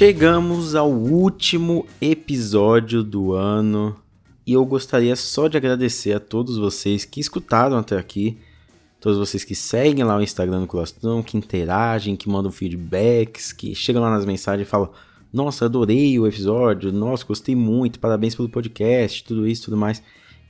Chegamos ao último episódio do ano e eu gostaria só de agradecer a todos vocês que escutaram até aqui, todos vocês que seguem lá o Instagram do Colastão, que interagem, que mandam feedbacks, que chegam lá nas mensagens e falam: Nossa, adorei o episódio, nossa, gostei muito, parabéns pelo podcast, tudo isso, tudo mais.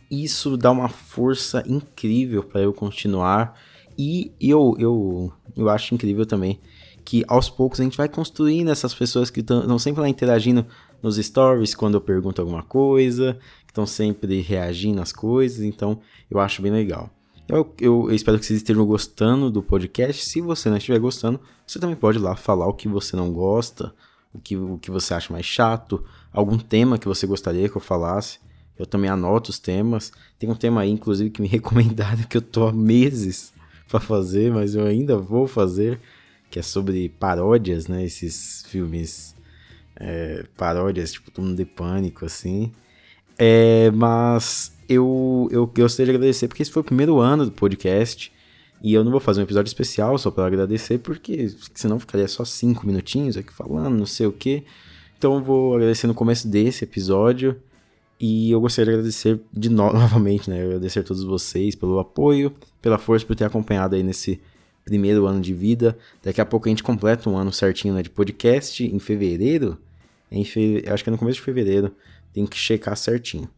Isso dá uma força incrível para eu continuar e eu, eu, eu acho incrível também que aos poucos a gente vai construindo essas pessoas que estão sempre lá interagindo nos stories quando eu pergunto alguma coisa, que estão sempre reagindo às coisas, então eu acho bem legal. Eu, eu, eu, espero que vocês estejam gostando do podcast. Se você não estiver gostando, você também pode ir lá falar o que você não gosta, o que, o que você acha mais chato, algum tema que você gostaria que eu falasse. Eu também anoto os temas. Tem um tema aí, inclusive, que me recomendaram que eu tô há meses para fazer, mas eu ainda vou fazer que é sobre paródias, né? Esses filmes é, paródias, tipo Todo Mundo de Pânico, assim. É, mas eu, eu gostaria de agradecer porque esse foi o primeiro ano do podcast. E eu não vou fazer um episódio especial só para agradecer, porque senão ficaria só cinco minutinhos aqui falando, não sei o que. Então eu vou agradecer no começo desse episódio. E eu gostaria de agradecer de no novamente, né? Agradecer a todos vocês pelo apoio, pela força por ter acompanhado aí nesse primeiro ano de vida. Daqui a pouco a gente completa um ano certinho né, de podcast em fevereiro. Em fe... Acho que é no começo de fevereiro. Tem que checar certinho.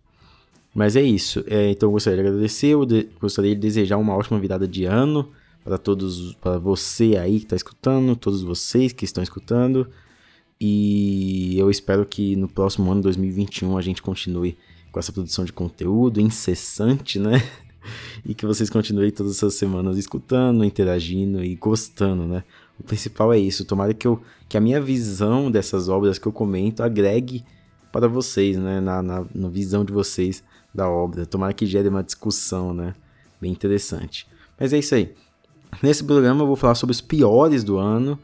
Mas é isso. É, então eu gostaria de agradecer. Eu de... gostaria de desejar uma ótima virada de ano para todos, para você aí que está escutando, todos vocês que estão escutando. E eu espero que no próximo ano, 2021, a gente continue com essa produção de conteúdo incessante, né? e que vocês continuem todas essas semanas escutando, interagindo e gostando, né? O principal é isso. Tomara que, eu, que a minha visão dessas obras que eu comento agregue para vocês, né? Na, na, na visão de vocês da obra. Tomara que gere uma discussão, né? Bem interessante. Mas é isso aí. Nesse programa eu vou falar sobre os piores do ano,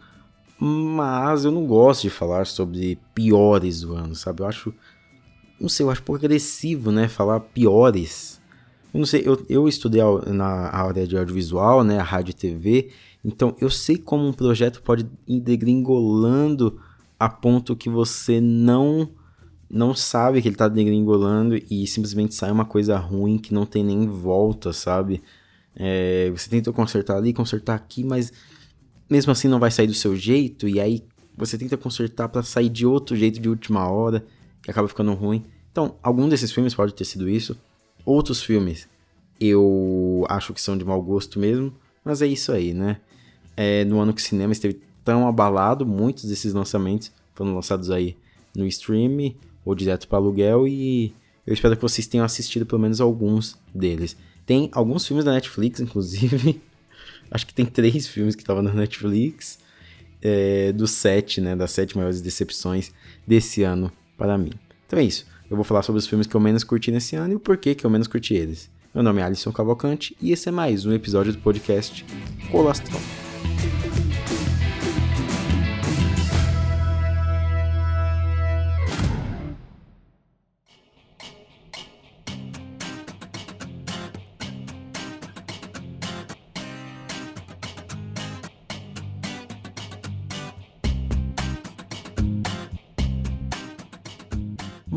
mas eu não gosto de falar sobre piores do ano, sabe? Eu acho, não sei, eu acho pouco agressivo, né? Falar piores, eu não sei, eu, eu estudei na área de audiovisual, né, a rádio e TV, então eu sei como um projeto pode ir degringolando a ponto que você não não sabe que ele tá degringolando e simplesmente sai uma coisa ruim que não tem nem volta, sabe? É, você tenta consertar ali, consertar aqui, mas mesmo assim não vai sair do seu jeito, e aí você tenta consertar para sair de outro jeito de última hora e acaba ficando ruim. Então, algum desses filmes pode ter sido isso. Outros filmes eu acho que são de mau gosto mesmo, mas é isso aí, né? É, no ano que o cinema esteve tão abalado, muitos desses lançamentos foram lançados aí no stream ou direto para aluguel e eu espero que vocês tenham assistido pelo menos alguns deles. Tem alguns filmes da Netflix, inclusive. acho que tem três filmes que estavam na Netflix. É, dos sete, né? Das sete maiores decepções desse ano para mim. Então é isso. Eu vou falar sobre os filmes que eu menos curti nesse ano e o porquê que eu menos curti eles. Meu nome é Alisson Cavalcante e esse é mais um episódio do podcast Colastrão.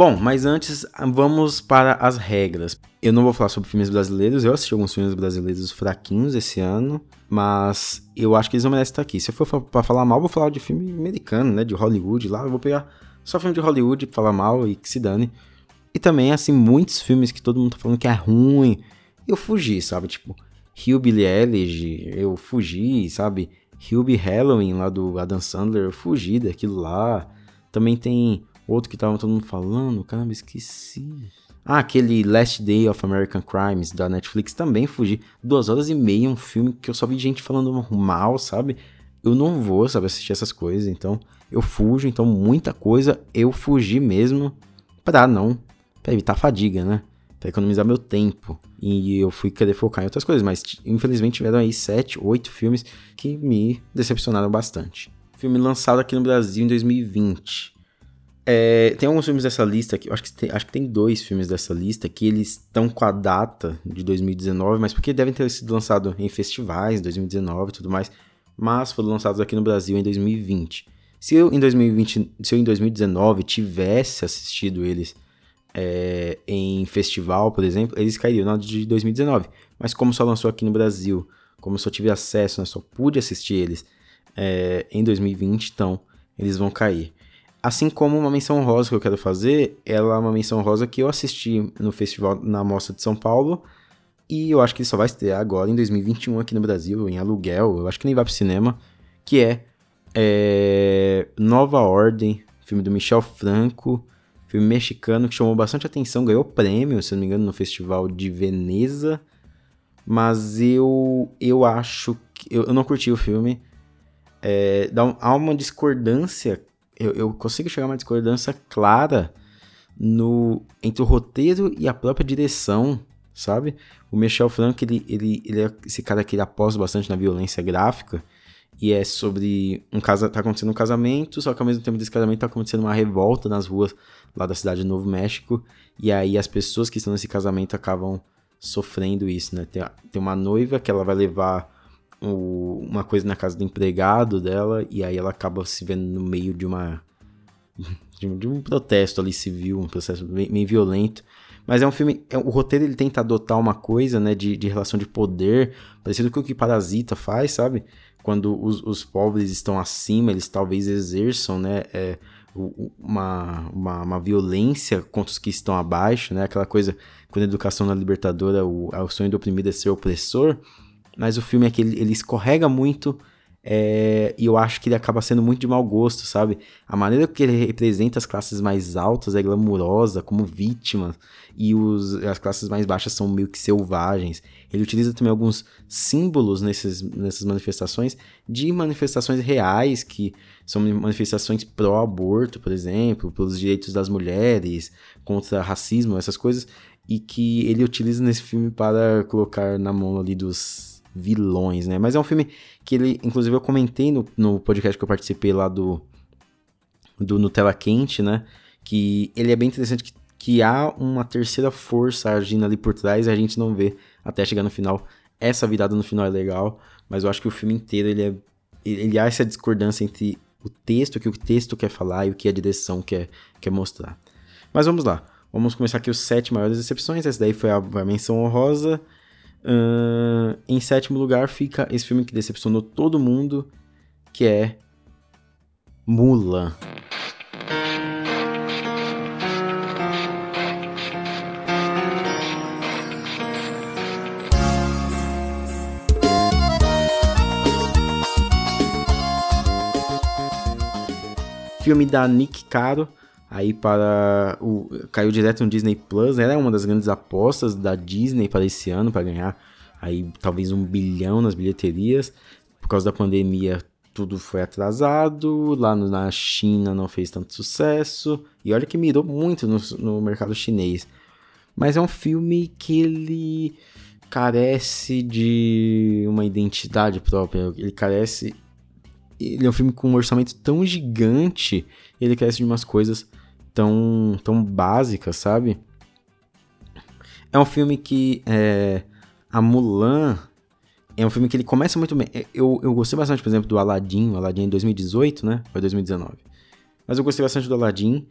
Bom, mas antes vamos para as regras. Eu não vou falar sobre filmes brasileiros, eu assisti alguns filmes brasileiros fraquinhos esse ano, mas eu acho que eles não merecem estar aqui. Se eu for para falar mal, vou falar de filme americano, né, de Hollywood lá, eu vou pegar só filme de Hollywood pra falar mal e que se dane. E também, assim, muitos filmes que todo mundo tá falando que é ruim, eu fugi, sabe? Tipo, Hillbilly Elegy, eu fugi, sabe? Hillbilly Halloween lá do Adam Sandler, eu fugi daquilo lá. Também tem Outro que tava todo mundo falando, caramba, esqueci. Ah, aquele Last Day of American Crimes da Netflix também fugi. Duas horas e meia, um filme que eu só vi gente falando mal, sabe? Eu não vou, sabe, assistir essas coisas, então eu fujo. Então muita coisa eu fugi mesmo pra não, pra evitar fadiga, né? Pra economizar meu tempo. E eu fui querer focar em outras coisas, mas infelizmente tiveram aí sete, oito filmes que me decepcionaram bastante. Filme lançado aqui no Brasil em 2020. É, tem alguns filmes dessa lista aqui, acho que, tem, acho que tem dois filmes dessa lista que eles estão com a data de 2019, mas porque devem ter sido lançados em festivais, 2019 e tudo mais, mas foram lançados aqui no Brasil em 2020. Se eu em 2020, se eu em 2019 tivesse assistido eles é, em festival, por exemplo, eles cairiam na de 2019. Mas como só lançou aqui no Brasil, como só tive acesso, né, só pude assistir eles é, em 2020, então eles vão cair. Assim como uma menção rosa que eu quero fazer, ela é uma menção rosa que eu assisti no festival na Mostra de São Paulo. E eu acho que ele só vai estrear agora em 2021 aqui no Brasil, em aluguel. Eu acho que nem vai pro cinema. Que é, é Nova Ordem, filme do Michel Franco, filme mexicano que chamou bastante atenção, ganhou prêmio, se não me engano, no Festival de Veneza. Mas eu, eu acho que. Eu, eu não curti o filme. É, dá, há uma discordância eu, eu consigo chegar a uma discordância clara no entre o roteiro e a própria direção, sabe? O Michel Franco, ele, ele, ele é esse cara que ele aposta bastante na violência gráfica e é sobre um casa tá acontecendo um casamento, só que ao mesmo tempo desse casamento tá acontecendo uma revolta nas ruas lá da cidade de Novo México, e aí as pessoas que estão nesse casamento acabam sofrendo isso, né? Tem, tem uma noiva que ela vai levar uma coisa na casa do empregado dela e aí ela acaba se vendo no meio de uma de, um protesto ali civil, um processo bem, bem violento. Mas é um filme. É, o roteiro ele tenta adotar uma coisa, né, de, de relação de poder, parecido com o que Parasita faz, sabe? Quando os, os pobres estão acima, eles talvez exerçam, né, é, uma, uma, uma, violência contra os que estão abaixo, né? Aquela coisa, quando a educação na libertadora, o, o sonho do oprimido é ser opressor mas o filme é que ele, ele escorrega muito é, e eu acho que ele acaba sendo muito de mau gosto, sabe? A maneira que ele representa as classes mais altas é glamurosa, como vítimas, e os, as classes mais baixas são meio que selvagens. Ele utiliza também alguns símbolos nesses, nessas manifestações de manifestações reais, que são manifestações pró-aborto, por exemplo, pelos direitos das mulheres, contra racismo, essas coisas, e que ele utiliza nesse filme para colocar na mão ali dos vilões, né? Mas é um filme que ele, inclusive, eu comentei no, no podcast que eu participei lá do, do Nutella Quente, né? Que ele é bem interessante que, que há uma terceira força agindo ali por trás e a gente não vê até chegar no final. Essa virada no final é legal, mas eu acho que o filme inteiro ele é ele há essa discordância entre o texto, o que o texto quer falar e o que a direção quer, quer mostrar. Mas vamos lá. Vamos começar aqui os sete maiores decepções. Essa daí foi a, a menção honrosa. Uh, em sétimo lugar fica esse filme que decepcionou todo mundo, que é Mulan. Filme da Nick Caro, aí para o caiu direto no Disney Plus, ela é uma das grandes apostas da Disney para esse ano para ganhar aí talvez um bilhão nas bilheterias. Por causa da pandemia, tudo foi atrasado. Lá no, na China não fez tanto sucesso. E olha que mirou muito no, no mercado chinês. Mas é um filme que ele carece de uma identidade própria. Ele carece. Ele é um filme com um orçamento tão gigante. Ele carece de umas coisas tão, tão básica, sabe? É um filme que é, a Mulan é um filme que ele começa muito bem. É, eu, eu gostei bastante, por exemplo, do Aladdin, o Aladdin em 2018, né? Foi 2019. Mas eu gostei bastante do Aladdin.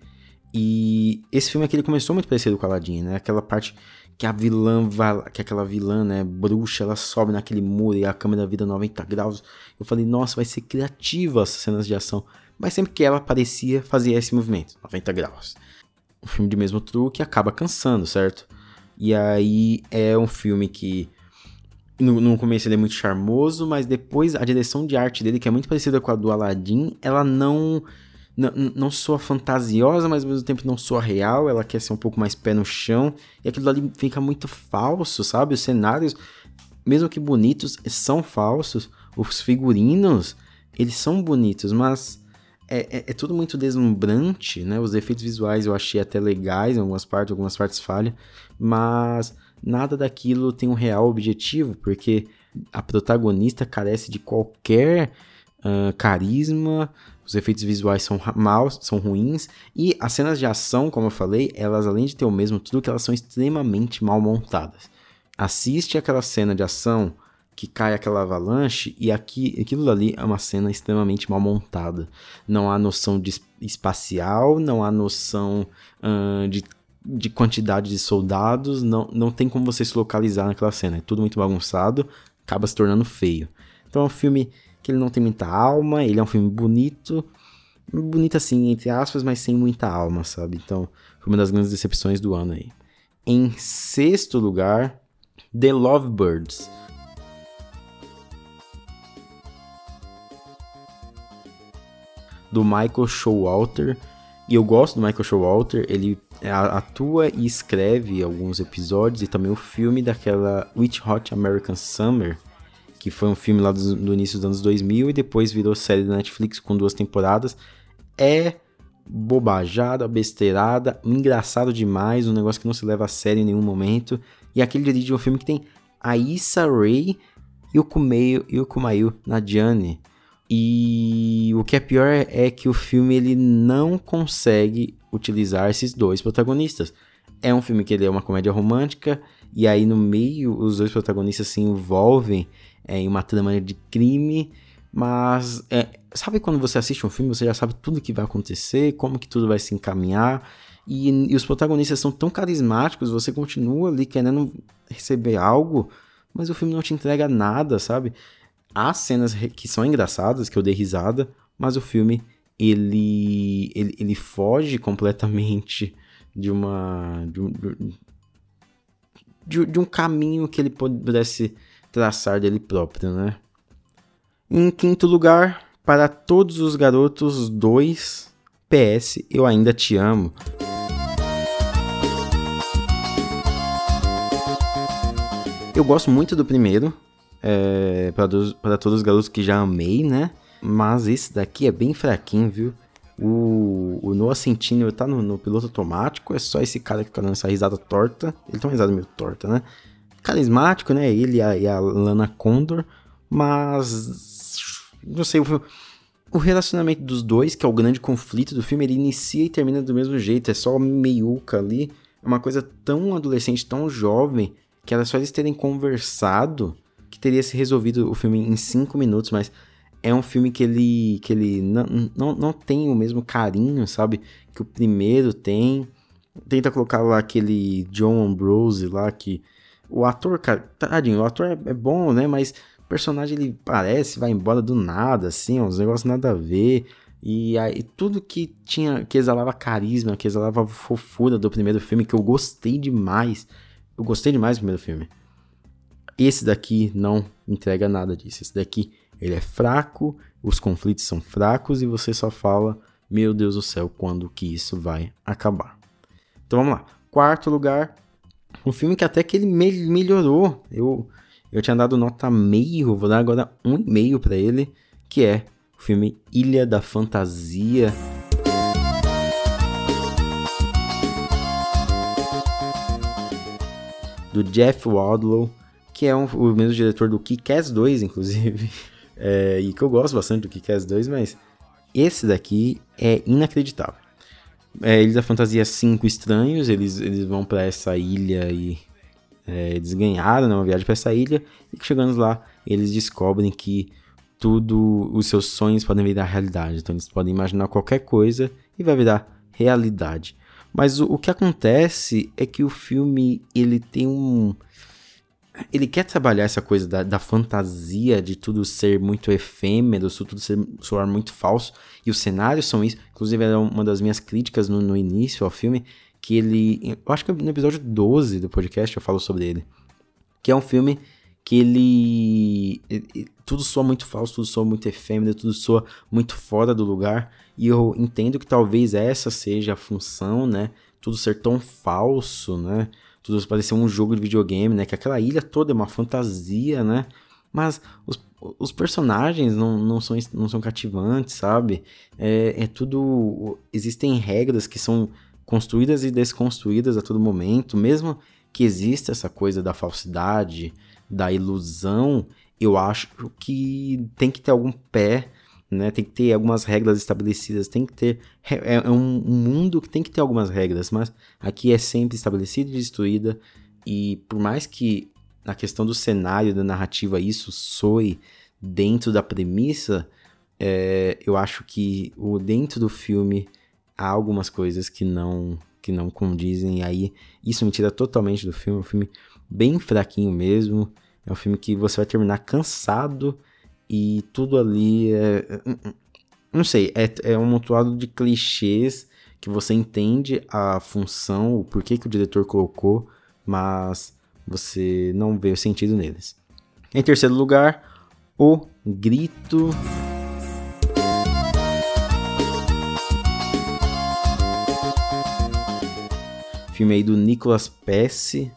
E esse filme aqui ele começou muito parecido com o Aladdin, né? Aquela parte que a vilã vai, que aquela vilã, né, bruxa, ela sobe naquele muro e a câmera vira 90 graus. Eu falei, nossa, vai ser criativa essas cenas de ação mas sempre que ela aparecia, fazia esse movimento, 90 graus. Um filme de mesmo truque acaba cansando, certo? E aí é um filme que no, no começo ele é muito charmoso, mas depois a direção de arte dele, que é muito parecida com a do Aladdin, ela não não, não soa fantasiosa, mas ao mesmo tempo não soa real, ela quer ser um pouco mais pé no chão, e aquilo ali fica muito falso, sabe? Os cenários, mesmo que bonitos, são falsos. Os figurinos, eles são bonitos, mas é, é, é, tudo muito deslumbrante, né? Os efeitos visuais eu achei até legais em algumas partes, algumas partes falham, mas nada daquilo tem um real objetivo, porque a protagonista carece de qualquer uh, carisma, os efeitos visuais são maus, são ruins, e as cenas de ação, como eu falei, elas além de ter o mesmo tudo, que elas são extremamente mal montadas. Assiste aquela cena de ação que cai aquela avalanche e aqui, aquilo ali é uma cena extremamente mal montada. Não há noção de espacial, não há noção de, de quantidade de soldados, não, não tem como você se localizar naquela cena. É tudo muito bagunçado, acaba se tornando feio. Então é um filme que ele não tem muita alma, ele é um filme bonito, bonito assim, entre aspas, mas sem muita alma, sabe? Então foi uma das grandes decepções do ano aí. Em sexto lugar, The Lovebirds do Michael Showalter. E eu gosto do Michael Showalter, ele atua e escreve alguns episódios e também o filme daquela Witch Hot American Summer, que foi um filme lá do, do, início dos anos 2000 e depois virou série da Netflix com duas temporadas. É bobajada, besteirada, engraçado demais, um negócio que não se leva a sério em nenhum momento. E aquele dirige um filme que tem a Issa Rae e o Kumail, e o. E o que é pior é que o filme ele não consegue utilizar esses dois protagonistas. É um filme que ele é uma comédia romântica e aí no meio os dois protagonistas se envolvem é, em uma trama de crime, mas é, sabe quando você assiste um filme você já sabe tudo que vai acontecer, como que tudo vai se encaminhar e, e os protagonistas são tão carismáticos, você continua ali querendo receber algo, mas o filme não te entrega nada, sabe? Há cenas que são engraçadas, que eu dei risada, mas o filme ele, ele, ele foge completamente de uma. De um, de, de um caminho que ele pudesse traçar dele próprio, né? Em quinto lugar, para todos os garotos 2, PS, eu ainda te amo. Eu gosto muito do primeiro, é, para todos os garotos que já amei, né? Mas esse daqui é bem fraquinho, viu? O, o Noah Centineo tá no, no, piloto automático, é só esse cara que fica dando essa risada torta. Ele tem uma risada meio torta, né? Carismático, né? Ele e a, e a Lana Condor, mas. Não sei, o, o relacionamento dos dois, que é o grande conflito do filme, ele inicia e termina do mesmo jeito, é só meiuca ali. É uma coisa tão adolescente, tão jovem, que era só eles terem conversado que teria se resolvido o filme em 5 minutos, mas é um filme que ele, que ele não, não, não tem o mesmo carinho, sabe? Que o primeiro tem. Tenta colocar lá aquele John Ambrose lá, que o ator, cara, tadinho, o ator é, é bom, né? Mas o personagem ele parece, vai embora do nada, assim, uns negócios nada a ver. E aí, tudo que tinha, que exalava carisma, que exalava fofura do primeiro filme, que eu gostei demais. Eu gostei demais do primeiro filme. Esse daqui não entrega nada disso. Esse daqui ele é fraco, os conflitos são fracos e você só fala, meu Deus do céu, quando que isso vai acabar. Então vamos lá. Quarto lugar, um filme que até que ele me melhorou. Eu eu tinha dado nota meio, vou dar agora um e meio para ele, que é o filme Ilha da Fantasia. Do Jeff Wadlow, que é um, o mesmo diretor do Kick-Ass 2, inclusive, é, e que eu gosto bastante do Kick-Ass 2, mas esse daqui é inacreditável. É, Ilha da Fantasia 5 Estranhos, eles, eles vão para essa ilha e é, eles ganharam né, uma viagem para essa ilha, e chegando lá, eles descobrem que tudo, os seus sonhos podem virar realidade. Então eles podem imaginar qualquer coisa e vai virar realidade. Mas o, o que acontece é que o filme ele tem um ele quer trabalhar essa coisa da, da, fantasia, de tudo ser muito efêmero, tudo ser, soar muito falso. E os cenários são isso. Inclusive, era uma das minhas críticas no, no início ao filme. Que ele. Eu acho que no episódio 12 do podcast eu falo sobre ele. Que é um filme que ele, ele, tudo soa muito falso, tudo soa muito efêmero, tudo soa muito fora do lugar. E eu entendo que talvez essa seja a função, né? Tudo ser tão falso, né? Tudo parecia um jogo de videogame, né? Que aquela ilha toda é uma fantasia, né? Mas os, os personagens não, não, são, não são cativantes, sabe? É, é tudo. Existem regras que são construídas e desconstruídas a todo momento, mesmo que exista essa coisa da falsidade, da ilusão, eu acho que tem que ter algum pé né? Tem que ter algumas regras estabelecidas, tem que ter é, é um, mundo que tem que ter algumas regras, mas aqui é sempre estabelecida e destruída e por mais que na questão do cenário, da narrativa, isso soe dentro da premissa, é, eu acho que o dentro do filme há algumas coisas que não que não condizem e aí isso me tira totalmente do filme, é um filme bem fraquinho mesmo, é um filme que você vai terminar cansado e tudo ali é, é não sei, é, é um montuado de clichês que você entende a função, o porquê que o diretor colocou, mas você não vê o sentido neles. Em terceiro lugar, O Grito. Filme aí do Nicolas Pesce,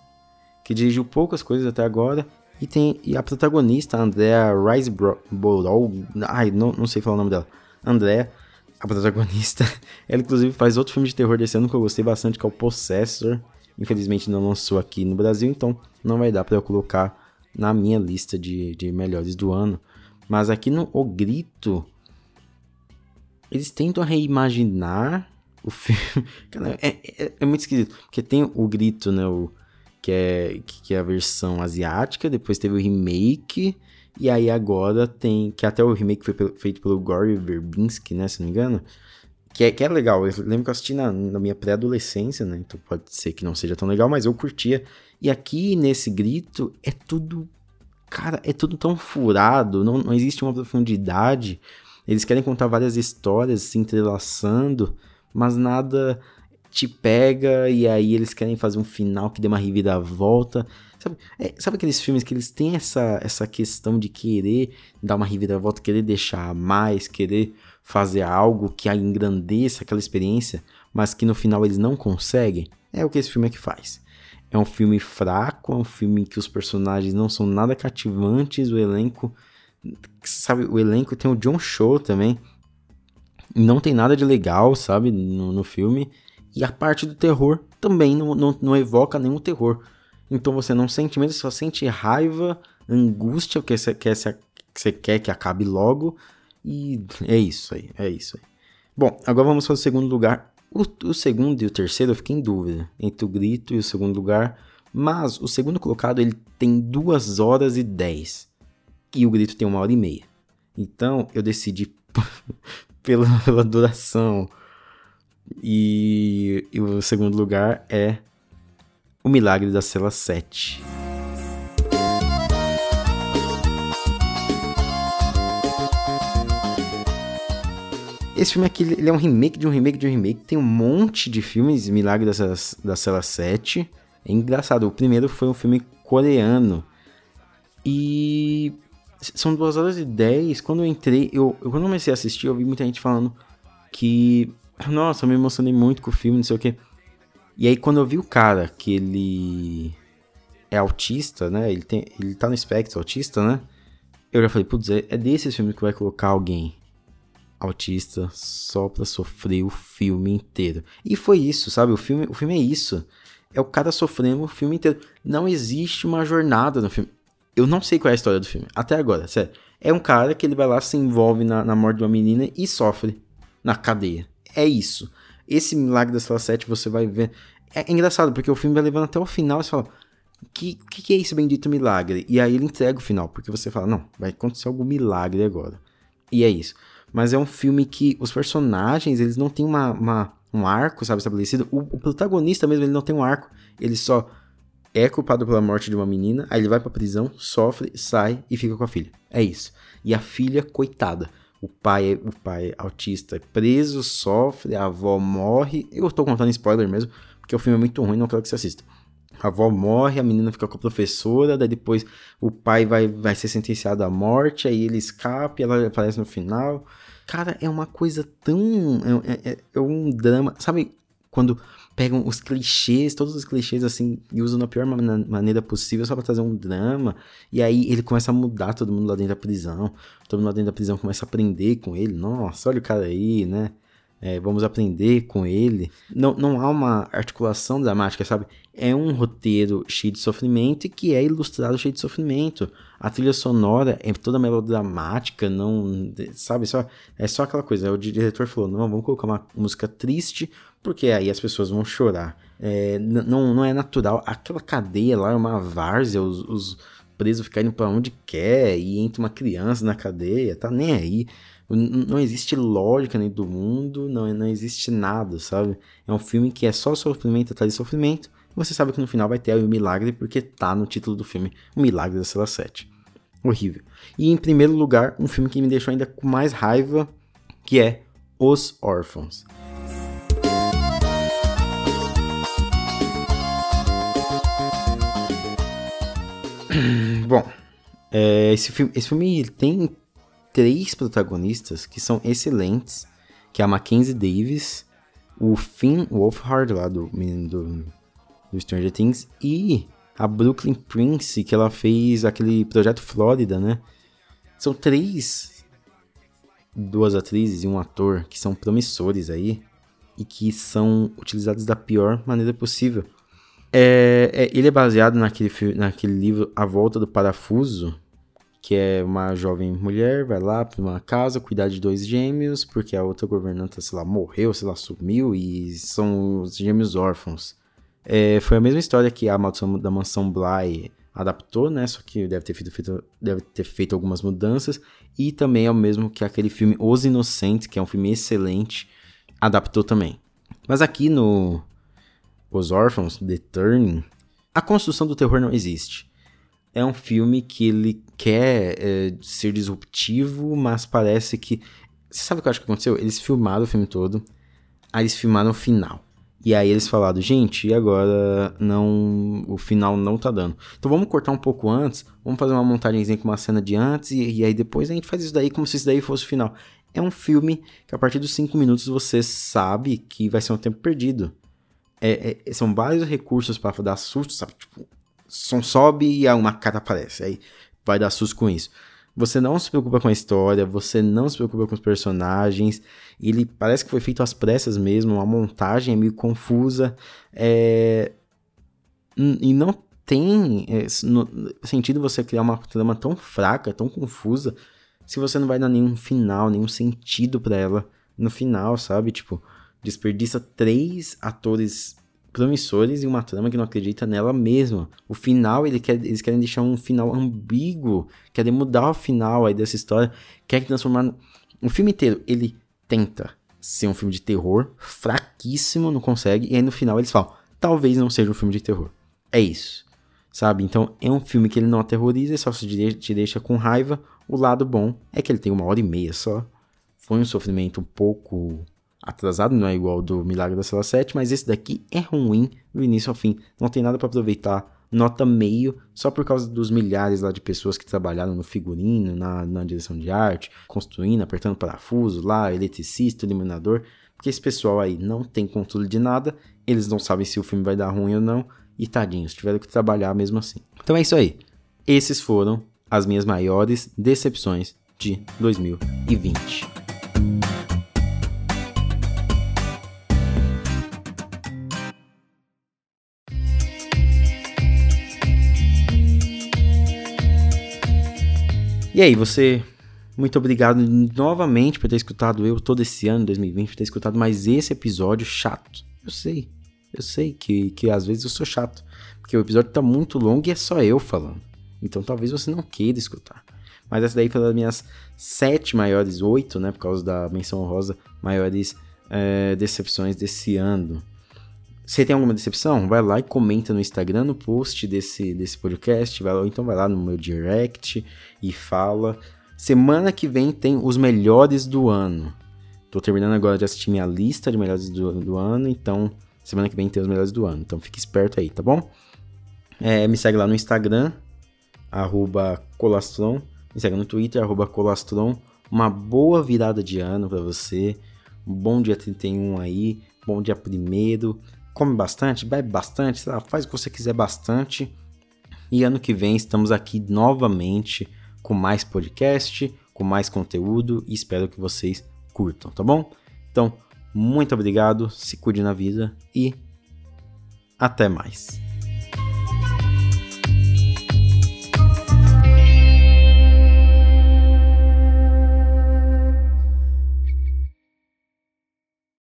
que dirigiu poucas coisas até agora. E tem e a protagonista, Andrea Riseborough, ai, não, não sei falar o nome dela. Andrea, a protagonista, ela inclusive faz outro filme de terror desse ano que eu gostei bastante, que é o Possessor. Infelizmente não lançou aqui no Brasil, então não vai dar para eu colocar na minha lista de, de melhores do ano. Mas aqui no O Grito, eles tentam reimaginar o filme. Cara, é, é, é, muito esquisito. Porque tem o Grito, né? O, que, é, que é a versão asiática. Depois teve o remake. E aí agora tem. Que até o remake foi feito pelo Gore Verbinski, né? Se não me engano. Que é, que é legal. Eu lembro que eu assisti na, na minha pré-adolescência, né? Então pode ser que não seja tão legal, mas eu curtia. E aqui nesse grito é tudo. Cara, é tudo tão furado, não, não existe uma profundidade. Eles querem contar várias histórias se entrelaçando, mas nada te pega e aí eles querem fazer um final que dê uma reviravolta. Sabe, é, sabe aqueles filmes que eles têm essa, essa questão de querer dar uma reviravolta, querer deixar mais, querer fazer algo que engrandeça aquela experiência, mas que no final eles não conseguem? É o que esse filme aqui faz. É um filme fraco, é um filme que os personagens não são nada cativantes, o elenco. Sabe, o elenco tem o John Show também. Não tem nada de legal, sabe, no, no filme. E a parte do terror também não, não, não evoca nenhum terror. Então você não sente medo, só sente raiva, angústia, que você quer, que você quer que acabe logo. E é isso aí, é isso aí. Bom, agora vamos para o segundo lugar. O, o, segundo e o terceiro eu fiquei em dúvida entre o grito e o segundo lugar. Mas o segundo colocado ele tem 2 horas e 10. E o grito tem uma hora e meia. Então eu decidi pela, pela duração. E, e o segundo lugar é O Milagre da Cela 7. Esse filme aqui ele é um remake de um remake de um remake. Tem um monte de filmes, Milagre da, da Cela 7. É engraçado. O primeiro foi um filme coreano. E são 2 horas e 10. Quando eu entrei, eu, eu, quando comecei a assistir, eu vi muita gente falando que nossa, eu me emocionei muito com o filme, não sei o quê. E aí, quando eu vi o cara que ele é autista, né? Ele, tem, ele tá no espectro autista, né? Eu já falei, putz, é, é desse filme que vai colocar alguém autista só pra sofrer o filme inteiro. E foi isso, sabe? O filme, o filme é isso. É o cara sofrendo o filme inteiro. Não existe uma jornada no filme. Eu não sei qual é a história do filme, até agora, sério. É um cara que ele vai lá, se envolve na, na morte de uma menina e sofre na cadeia é isso. Esse milagre da sala 7 você vai ver. É, é engraçado, porque o filme vai levando até o final e você fala. O que, que, é esse bendito milagre? E aí ele entrega o final, porque você fala, não, vai acontecer algum milagre agora. E é isso. Mas é um filme que os personagens, eles não têm uma, uma um arco, sabe, estabelecido. O, o, protagonista mesmo, ele não tem um arco. Ele só é culpado pela morte de uma menina, aí ele vai pra prisão, sofre, sai e fica com a filha. É isso. E a filha, coitada o pai, o pai autista é preso, sofre, a avó morre. Eu tô contando spoiler mesmo, porque o filme é muito ruim, não quero que você assista. A avó morre, a menina fica com a professora, daí depois o pai vai, vai ser sentenciado à morte, aí ele escapa e ela aparece no final. Cara, é uma coisa tão. É, é, é um drama. Sabe quando pegam os clichês, todos os clichês assim, e usam da pior maneira possível só pra trazer um drama. E aí ele começa a mudar todo mundo lá dentro da prisão. Todo mundo lá dentro da prisão começa a aprender com ele. Nossa, olha o cara aí, né? é, vamos aprender com ele. Não, não há uma articulação dramática, sabe? É um roteiro cheio de sofrimento e que é ilustrado cheio de sofrimento. A trilha sonora é toda melodramática, não. Sabe? Só, é só aquela coisa. O diretor falou: não, vamos colocar uma música triste, porque aí as pessoas vão chorar. É, não, não é natural. Aquela cadeia lá é uma várzea, os, os presos ficarem para onde quer e entra uma criança na cadeia, tá nem aí. Não existe lógica nem do mundo, não, não existe nada, sabe? É um filme que é só sofrimento atrás de sofrimento. E você sabe que no final vai ter o milagre, porque tá no título do filme, O Milagre da Cela 7. Horrível. E em primeiro lugar, um filme que me deixou ainda com mais raiva, que é Os Órfãos. Bom, é, esse filme, esse filme tem três protagonistas que são excelentes, que é a Mackenzie Davis, o Finn Wolfhard, lá do menino do, do Stranger Things, e a Brooklyn Prince, que ela fez aquele projeto Flórida, né? São três, duas atrizes e um ator que são promissores aí e que são utilizados da pior maneira possível. É, é, ele é baseado naquele, naquele livro A Volta do Parafuso, que é uma jovem mulher, vai lá para uma casa cuidar de dois gêmeos, porque a outra governanta, sei lá, morreu, sei lá, sumiu, e são os gêmeos órfãos. É, foi a mesma história que a Maldição da Mansão Bly adaptou, né? Só que deve ter, feito, deve ter feito algumas mudanças. E também é o mesmo que aquele filme Os Inocentes, que é um filme excelente, adaptou também. Mas aqui no Os Órfãos, The Turning, a construção do terror não existe é um filme que ele quer é, ser disruptivo, mas parece que. Você sabe o que eu acho que aconteceu? Eles filmaram o filme todo, aí eles filmaram o final. E aí eles falaram, gente, e agora não. O final não tá dando. Então vamos cortar um pouco antes, vamos fazer uma montagenzinha com uma cena de antes, e, e aí depois a gente faz isso daí como se isso daí fosse o final. É um filme que a partir dos 5 minutos você sabe que vai ser um tempo perdido. É, é, são vários recursos para dar susto, sabe? Tipo, som sobe e uma cara aparece. Aí vai dar susto com isso. Você não se preocupa com a história, você não se preocupa com os personagens. Ele parece que foi feito às pressas mesmo, uma montagem é meio confusa. É... E não tem é, sentido você criar uma trama tão fraca, tão confusa, se você não vai dar nenhum final, nenhum sentido para ela no final, sabe? Tipo, desperdiça três atores promissores e uma trama que não acredita nela mesma. O final, ele quer, eles querem deixar um final ambíguo, querem mudar o final aí dessa história, querem transformar... O filme inteiro, ele tenta ser um filme de terror, fraquíssimo, não consegue, e aí no final eles falam, talvez não seja um filme de terror. É isso, sabe? Então é um filme que ele não aterroriza, só te deixa com raiva. O lado bom é que ele tem uma hora e meia só. Foi um sofrimento um pouco atrasado, não é igual do Milagre da Cela 7, mas esse daqui é ruim do início ao fim. Não tem nada para aproveitar. Nota meio, só por causa dos milhares lá de pessoas que trabalharam no figurino, na, na direção de arte, construindo, apertando parafuso lá, eletricista, iluminador. Porque esse pessoal aí não tem controle de nada, eles não sabem se o filme vai dar ruim ou não, e tadinhos, tiveram que trabalhar mesmo assim. Então é isso aí. Esses foram as minhas maiores decepções de 2020. E aí, você, muito obrigado novamente por ter escutado eu todo esse ano, 2020, por ter escutado mais esse episódio chato. Eu sei, eu sei que, que às vezes eu sou chato, porque o episódio tá muito longo e é só eu falando. Então talvez você não queira escutar. Mas essa daí foi das minhas sete maiores, oito, né, por causa da menção rosa, maiores é, decepções desse ano. Você tem alguma decepção? Vai lá e comenta no Instagram, no post desse, desse podcast, vai lá, ou então vai lá no meu direct e fala. Semana que vem tem os melhores do ano. Tô terminando agora de assistir minha lista de melhores do, do ano, então semana que vem tem os melhores do ano. Então fique esperto aí, tá bom? É, me segue lá no Instagram, arroba colastron. Me segue no Twitter, arroba colastron. Uma boa virada de ano para você. Um bom dia 31 aí, bom dia primeiro come bastante, bebe bastante, faz o que você quiser bastante. E ano que vem estamos aqui novamente com mais podcast, com mais conteúdo e espero que vocês curtam, tá bom? Então, Muito obrigado, se cuide na vida e até mais.